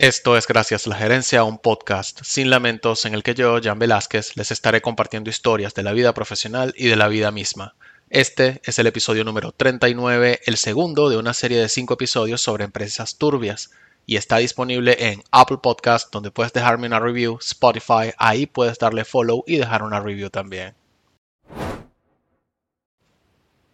Esto es Gracias a la Gerencia, un podcast sin lamentos en el que yo, Jan Velázquez, les estaré compartiendo historias de la vida profesional y de la vida misma. Este es el episodio número 39, el segundo de una serie de cinco episodios sobre empresas turbias y está disponible en Apple Podcast donde puedes dejarme una review, Spotify, ahí puedes darle follow y dejar una review también.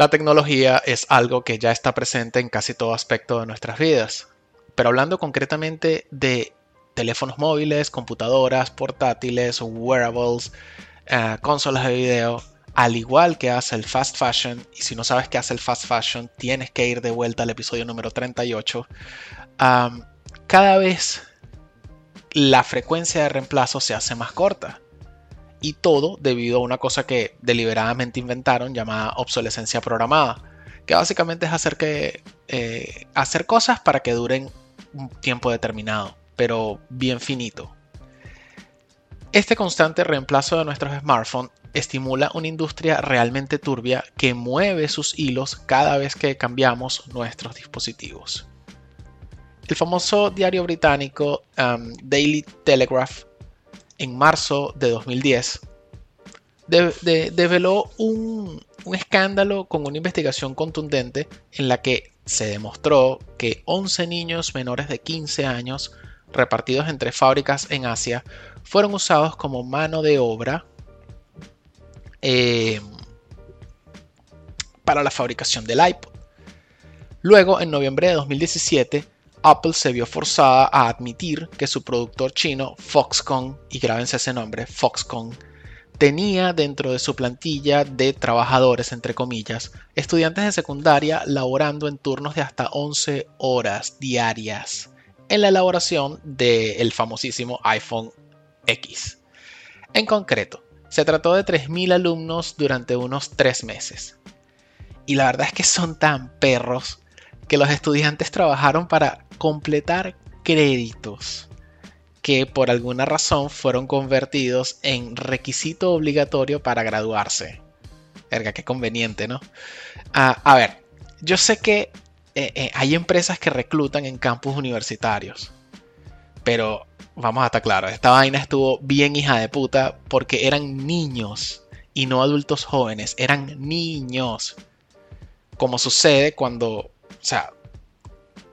La tecnología es algo que ya está presente en casi todo aspecto de nuestras vidas, pero hablando concretamente de teléfonos móviles, computadoras, portátiles, wearables, eh, consolas de video, al igual que hace el fast fashion, y si no sabes qué hace el fast fashion, tienes que ir de vuelta al episodio número 38, cada vez la frecuencia de reemplazo se hace más corta y todo debido a una cosa que deliberadamente inventaron llamada obsolescencia programada, que básicamente es hacer, que, eh, hacer cosas para que duren un tiempo determinado, pero bien finito. Este constante reemplazo de nuestros smartphones estimula una industria realmente turbia que mueve sus hilos cada vez que cambiamos nuestros dispositivos. El famoso diario británico um, Daily Telegraph en marzo de 2010, develó un, un escándalo con una investigación contundente en la que se demostró que 11 niños menores de 15 años repartidos entre fábricas en Asia fueron usados como mano de obra eh, para la fabricación del iPod. Luego, en noviembre de 2017, Apple se vio forzada a admitir que su productor chino, Foxconn, y grábense ese nombre, Foxconn, tenía dentro de su plantilla de trabajadores, entre comillas, estudiantes de secundaria laborando en turnos de hasta 11 horas diarias en la elaboración del famosísimo iPhone X. En concreto, se trató de 3.000 alumnos durante unos 3 meses. Y la verdad es que son tan perros que los estudiantes trabajaron para completar créditos que por alguna razón fueron convertidos en requisito obligatorio para graduarse. Verga, qué conveniente, ¿no? Ah, a ver, yo sé que eh, eh, hay empresas que reclutan en campus universitarios, pero vamos a estar claros, esta vaina estuvo bien hija de puta porque eran niños y no adultos jóvenes, eran niños. Como sucede cuando, o sea,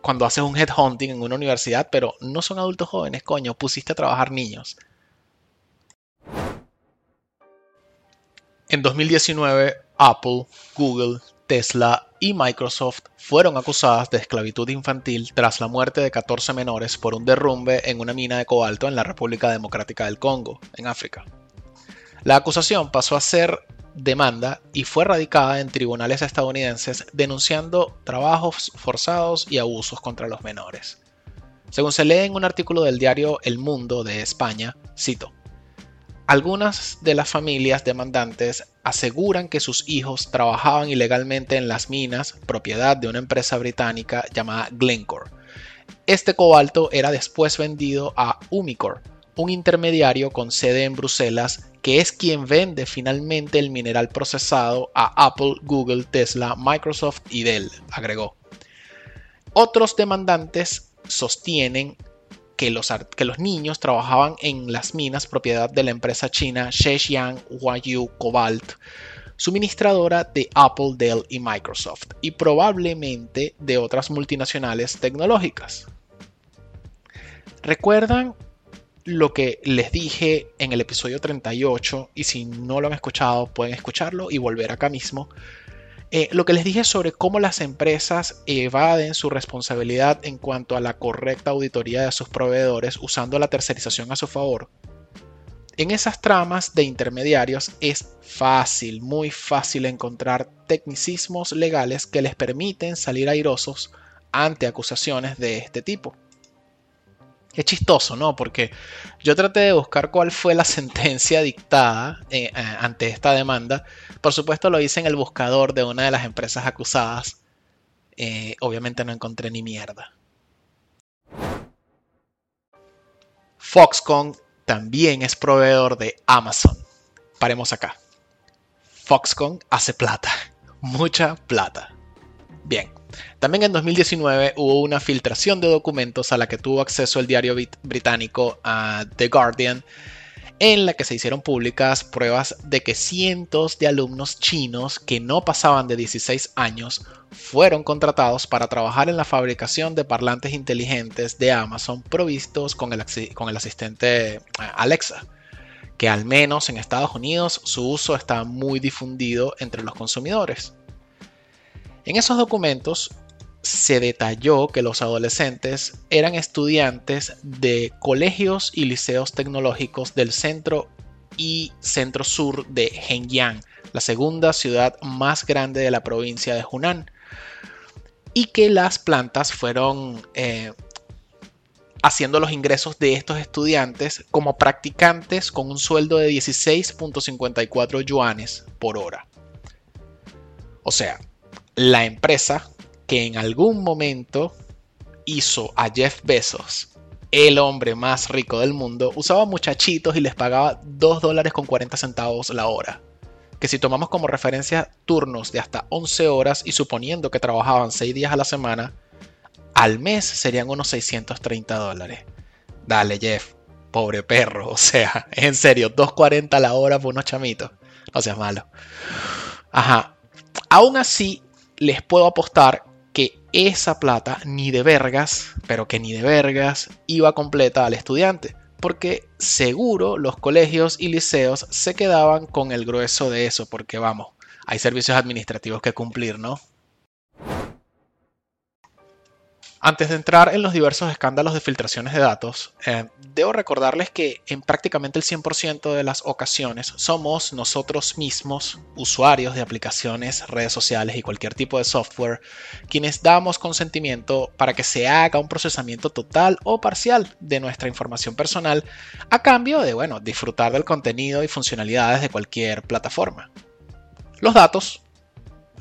cuando haces un headhunting en una universidad, pero no son adultos jóvenes, coño, pusiste a trabajar niños. En 2019, Apple, Google, Tesla y Microsoft fueron acusadas de esclavitud infantil tras la muerte de 14 menores por un derrumbe en una mina de cobalto en la República Democrática del Congo, en África. La acusación pasó a ser demanda y fue radicada en tribunales estadounidenses denunciando trabajos forzados y abusos contra los menores. Según se lee en un artículo del diario El Mundo de España, cito, algunas de las familias demandantes aseguran que sus hijos trabajaban ilegalmente en las minas, propiedad de una empresa británica llamada Glencore. Este cobalto era después vendido a Umicore, un intermediario con sede en Bruselas que es quien vende finalmente el mineral procesado a Apple, Google, Tesla, Microsoft y Dell, agregó. Otros demandantes sostienen que los, que los niños trabajaban en las minas propiedad de la empresa china Zhejiang Huayu Cobalt, suministradora de Apple, Dell y Microsoft, y probablemente de otras multinacionales tecnológicas. ¿Recuerdan lo que les dije en el episodio 38 y si no lo han escuchado pueden escucharlo y volver acá mismo, Eh, lo que les dije sobre cómo las empresas evaden su responsabilidad en cuanto a la correcta auditoría de sus proveedores usando la tercerización a su favor. En esas tramas de intermediarios es fácil, muy fácil encontrar tecnicismos legales que les permiten salir airosos ante acusaciones de este tipo. Es chistoso, ¿no? Porque yo traté de buscar cuál fue la sentencia dictada eh, eh, ante esta demanda. Por supuesto lo hice en el buscador de una de las empresas acusadas. Eh, obviamente no encontré ni mierda. Foxconn también es proveedor de Amazon. Paremos acá. Foxconn hace plata. Mucha plata. Bien. También en 2019 hubo una filtración de documentos a la que tuvo acceso el diario británico The Guardian, en la que se hicieron públicas pruebas de que cientos de alumnos chinos que no pasaban de 16 años fueron contratados para trabajar en la fabricación de parlantes inteligentes de Amazon provistos con el, asistente eh, Alexa que al menos en Estados Unidos su uso está muy difundido entre los consumidores. En esos documentos se detalló que los adolescentes eran estudiantes de colegios y liceos tecnológicos del centro y centro sur de Hengyang, la segunda ciudad más grande de la provincia de Hunan, y que las plantas fueron eh, haciendo los ingresos de estos estudiantes como practicantes con un sueldo de 16.54 yuanes por hora. O sea, la empresa que en algún momento hizo a Jeff Bezos el hombre más rico del mundo, usaba muchachitos y les pagaba 2 dólares con 40 centavos la hora. Que si tomamos como referencia turnos de hasta 11 horas y suponiendo que trabajaban 6 días a la semana, al mes serían unos 630 dólares. Dale, Jeff, pobre perro, o sea, en serio, 2.40 la hora por unos chamitos. No seas malo. Ajá. Aún así, les puedo apostar que esa plata ni de vergas, pero que ni de vergas, iba completa al estudiante, porque seguro los colegios y liceos se quedaban con el grueso de eso, porque vamos, hay servicios administrativos que cumplir, ¿no? Antes de entrar en los diversos escándalos de filtraciones de datos, eh, debo recordarles que en prácticamente el 100% de las ocasiones somos nosotros mismos, usuarios de aplicaciones, redes sociales y cualquier tipo de software, quienes damos consentimiento para que se haga un procesamiento total o parcial de nuestra información personal a cambio de, bueno, disfrutar del contenido y funcionalidades de cualquier plataforma. Los datos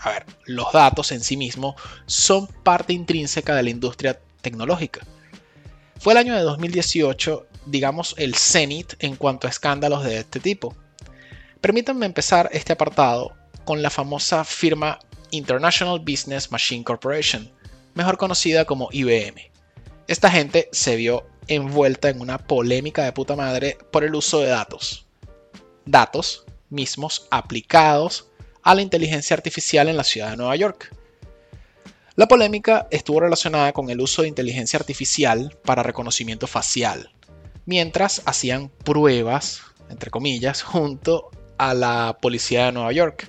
a ver, los datos en sí mismos son parte intrínseca de la industria tecnológica. Fue el año de 2018, digamos, el cenit en cuanto a escándalos de este tipo. Permítanme empezar este apartado con la famosa firma International Business Machine Corporation, mejor conocida como IBM. Esta gente se vio envuelta en una polémica de puta madre por el uso de datos. Datos mismos aplicados a la inteligencia artificial en la ciudad de Nueva York. La polémica estuvo relacionada con el uso de inteligencia artificial para reconocimiento facial, mientras hacían pruebas, entre comillas, junto a la policía de Nueva York.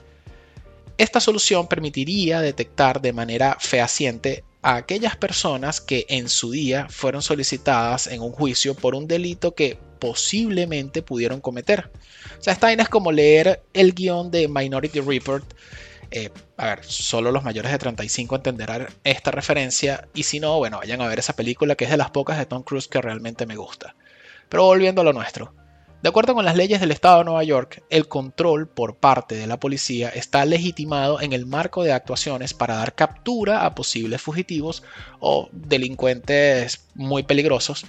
Esta solución permitiría detectar de manera fehaciente a aquellas personas que en su día fueron solicitadas en un juicio por un delito que posiblemente pudieron cometer. O sea, esta es como leer el guion de Minority Report. Eh, a ver, solo los mayores de 35 entenderán esta referencia y si no, bueno, vayan a ver esa película que es de las pocas de Tom Cruise que realmente me gusta. Pero volviendo a lo nuestro. De acuerdo con las leyes del Estado de Nueva York, el control por parte de la policía está legitimado en el marco de actuaciones para dar captura a posibles fugitivos o delincuentes muy peligrosos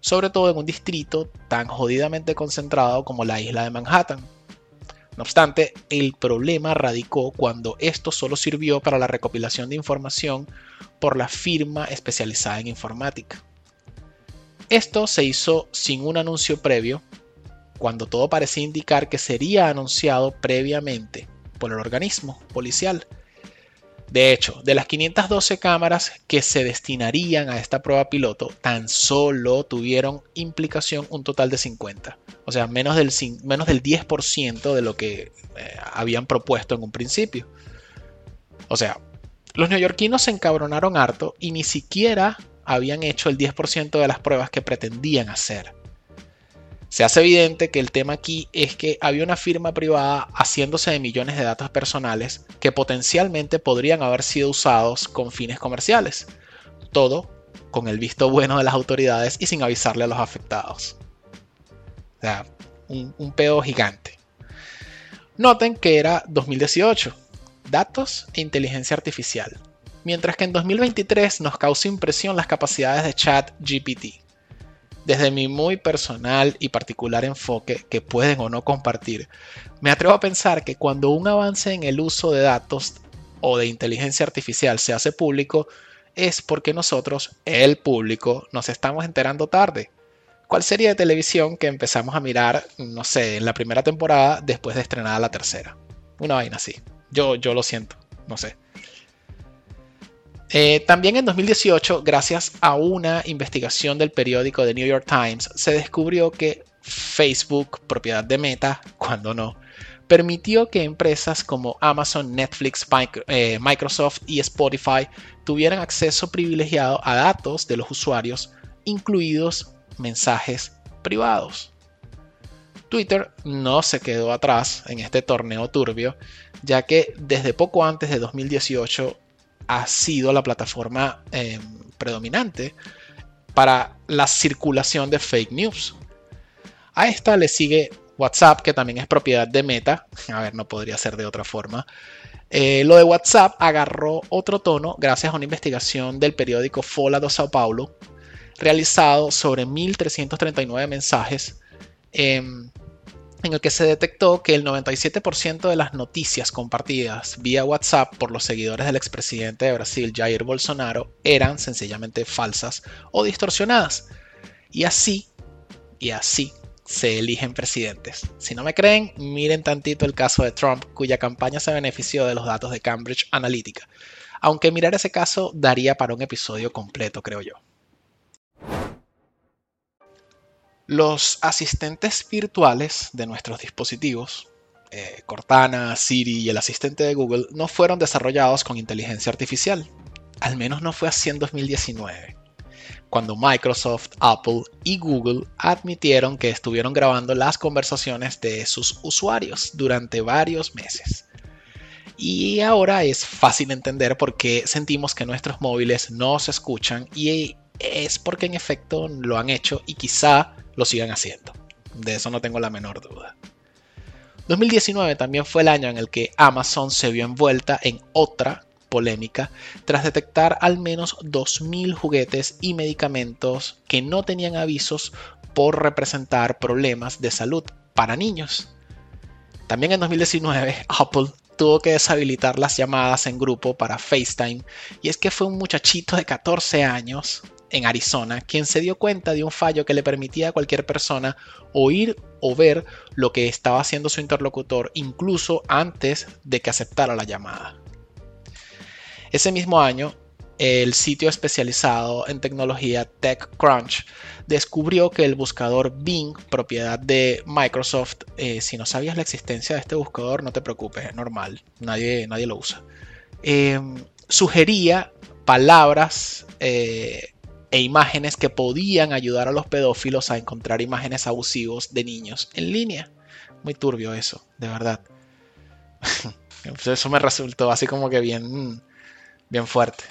sobre todo en un distrito tan jodidamente concentrado como la isla de Manhattan. No obstante, el problema radicó cuando esto solo sirvió para la recopilación de información por la firma especializada en informática. Esto se hizo sin un anuncio previo, cuando todo parecía indicar que sería anunciado previamente por el organismo policial de hecho, de las 512 cámaras que se destinarían a esta prueba piloto, tan solo tuvieron implicación un total de 50. O sea, menos del, menos del 10% de lo que eh, habían propuesto en un principio. O sea, los neoyorquinos se encabronaron harto y ni siquiera habían hecho el 10% de las pruebas que pretendían hacer. Se hace evidente que el tema aquí es que había una firma privada haciéndose de millones de datos personales que potencialmente podrían haber sido usados con fines comerciales. Todo con el visto bueno de las autoridades y sin avisarle a los afectados. O sea, un, un pedo gigante. Noten que era 2018, datos e inteligencia artificial, mientras que en 2023 nos causó impresión las capacidades de chat GPT. Desde mi muy personal y particular enfoque que pueden o no compartir, me atrevo a pensar que cuando un avance en el uso de datos o de inteligencia artificial se hace público, es porque nosotros, el público, nos estamos enterando tarde. ¿Cuál serie de televisión que empezamos a mirar, no sé, en la primera temporada después de estrenada la tercera? Una vaina así. Yo, yo lo siento, no sé. Eh, también en 2018, gracias a una investigación del periódico The New York Times, se descubrió que Facebook, propiedad de Meta, cuando no, permitió que empresas como Amazon, Netflix, eh, Microsoft y Spotify tuvieran acceso privilegiado a datos de los usuarios, incluidos mensajes privados. Twitter no se quedó atrás en este torneo turbio, ya que desde poco antes de 2018 ha sido la plataforma em, predominante para la circulación de fake news. A esta le sigue WhatsApp, que también es propiedad de Meta. A ver, no podría ser de otra forma. Eh, lo de WhatsApp agarró otro tono gracias a una investigación del periódico Fola do Sao Paulo, realizado sobre 1.339 mensajes, em, en el que se detectó que el 97% de las noticias compartidas vía WhatsApp por los seguidores del expresidente de Brasil, Jair Bolsonaro, eran sencillamente falsas o distorsionadas. Y así, y así se eligen presidentes. Si no me creen, miren tantito el caso de Trump, cuya campaña se benefició de los datos de Cambridge Analytica. Aunque mirar ese caso daría para un episodio completo, creo yo. Los asistentes virtuales de nuestros dispositivos, eh, Cortana, Siri y el asistente de Google, no fueron desarrollados con inteligencia artificial. Al menos no fue así en 2019 cuando Microsoft, Apple y Google admitieron que estuvieron grabando las conversaciones de sus usuarios durante varios meses. Y ahora es fácil entender por qué sentimos que nuestros móviles no se escuchan y es porque en efecto lo han hecho y quizá lo sigan haciendo. De eso no tengo la menor duda. 2019 también fue el año en el que Amazon se vio envuelta en otra polémica tras detectar al menos 2.000 juguetes y medicamentos que no tenían avisos por representar problemas de salud para niños. También en 2019 Apple tuvo que deshabilitar las llamadas en grupo para FaceTime y es que fue un muchachito de 14 años en Arizona quien se dio cuenta de un fallo que le permitía a cualquier persona oír o ver lo que estaba haciendo su interlocutor incluso antes de que aceptara la llamada. Ese mismo año, el sitio especializado en tecnología TechCrunch descubrió que el buscador Bing, propiedad de Microsoft, eh, si no sabías la existencia de este buscador, no te preocupes, es normal, nadie, nadie lo usa, em, sugería palabras eh, e imágenes que podían ayudar a los pedófilos a encontrar imágenes abusivos de niños en línea. Muy turbio eso, de verdad. eso me resultó así como que bien bien fuerte.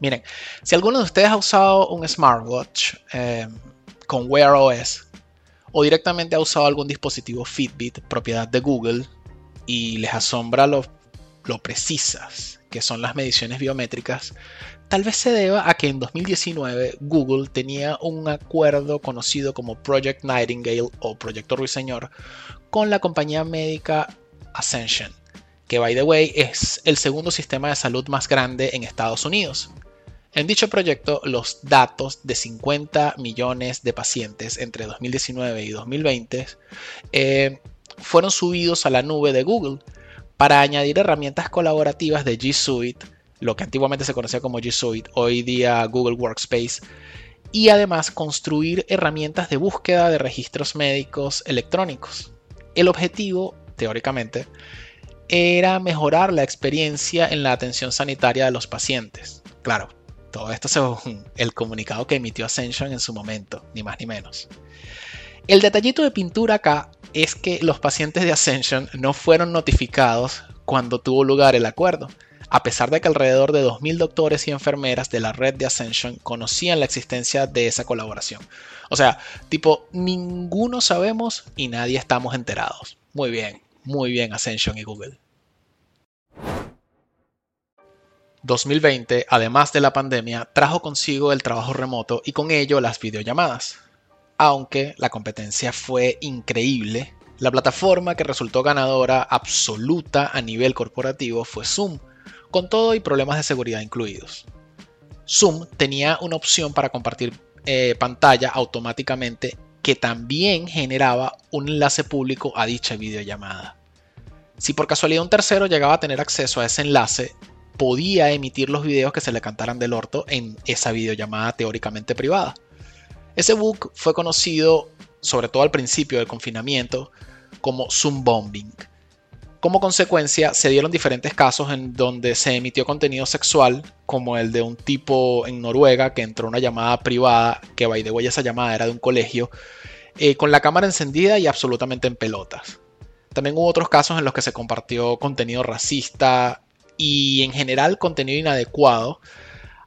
Miren, si alguno de ustedes ha usado un smartwatch eh, con Wear OS o directamente ha usado algún dispositivo Fitbit propiedad de Google y les asombra lo, lo precisas que son las mediciones biométricas, tal vez se deba a que en 2019 Google tenía un acuerdo conocido como Project Nightingale o Proyecto Ruiseñor con la compañía médica Ascension que by the way es el segundo sistema de salud más grande en Estados Unidos. En dicho proyecto, los datos de 50 millones de pacientes entre 2019 y 2020 eh, fueron subidos a la nube de Google para añadir herramientas colaborativas de G Suite, lo que antiguamente se conocía como G Suite, hoy día Google Workspace, y además construir herramientas de búsqueda de registros médicos electrónicos. El objetivo, teóricamente, era mejorar la experiencia en la atención sanitaria de los pacientes. Claro, todo esto según el comunicado que emitió Ascension en su momento, ni más ni menos. El detallito de pintura acá es que los pacientes de Ascension no fueron notificados cuando tuvo lugar el acuerdo, a pesar de que alrededor de 2.000 doctores y enfermeras de la red de Ascension conocían la existencia de esa colaboración. O sea, tipo, ninguno sabemos y nadie estamos enterados. Muy bien, muy bien Ascension y Google. 2020, además de la pandemia, trajo consigo el trabajo remoto y con ello las videollamadas. Aunque la competencia fue increíble, la plataforma que resultó ganadora absoluta a nivel corporativo fue Zoom, con todo y problemas de seguridad incluidos. Zoom tenía una opción para compartir eh, pantalla automáticamente que también generaba un enlace público a dicha videollamada. Si por casualidad un tercero llegaba a tener acceso a ese enlace, podía emitir los videos que se le cantaran del orto en esa videollamada teóricamente privada. Ese bug fue conocido, sobre todo al principio del confinamiento, como Zoom Bombing. Como consecuencia, se dieron diferentes casos en donde se emitió contenido sexual, como el de un tipo en Noruega que entró a una llamada privada, que by the way esa llamada era de un colegio, eh, con la cámara encendida y absolutamente en pelotas. También hubo otros casos en los que se compartió contenido racista, y en general contenido inadecuado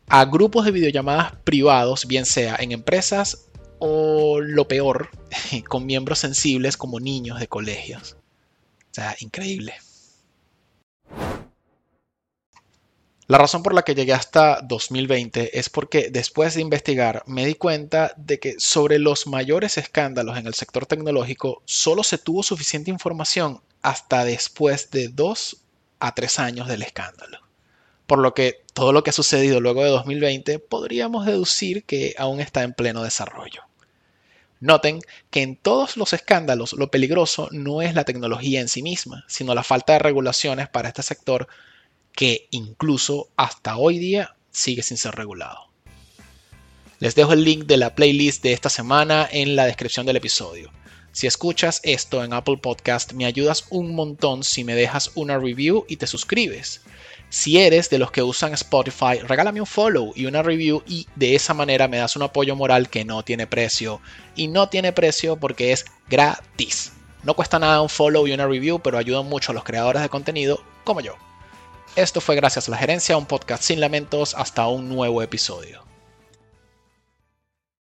a grupos de videollamadas privados, bien sea en empresas o lo peor, con miembros sensibles como niños de colegios. O sea, increíble. La razón por la que llegué hasta 2020 es porque después de investigar me di cuenta de que sobre los mayores escándalos en el sector tecnológico solo se tuvo suficiente información hasta después de dos a tres años del escándalo. Por lo que todo lo que ha sucedido luego de 2020 podríamos deducir que aún está en pleno desarrollo. Noten que en todos los escándalos lo peligroso no es la tecnología en sí misma, sino la falta de regulaciones para este sector que incluso hasta hoy día sigue sin ser regulado. Les dejo el link de la playlist de esta semana en la descripción del episodio. Si escuchas esto en Apple Podcast, me ayudas un montón si me dejas una review y te suscribes. Si eres de los que usan Spotify, regálame un follow y una review y de esa manera me das un apoyo moral que no tiene precio. Y no tiene precio porque es gratis. No cuesta nada un follow y una review, pero ayuda mucho a los creadores de contenido como yo. Esto fue gracias a la gerencia, un podcast sin lamentos, hasta un nuevo episodio.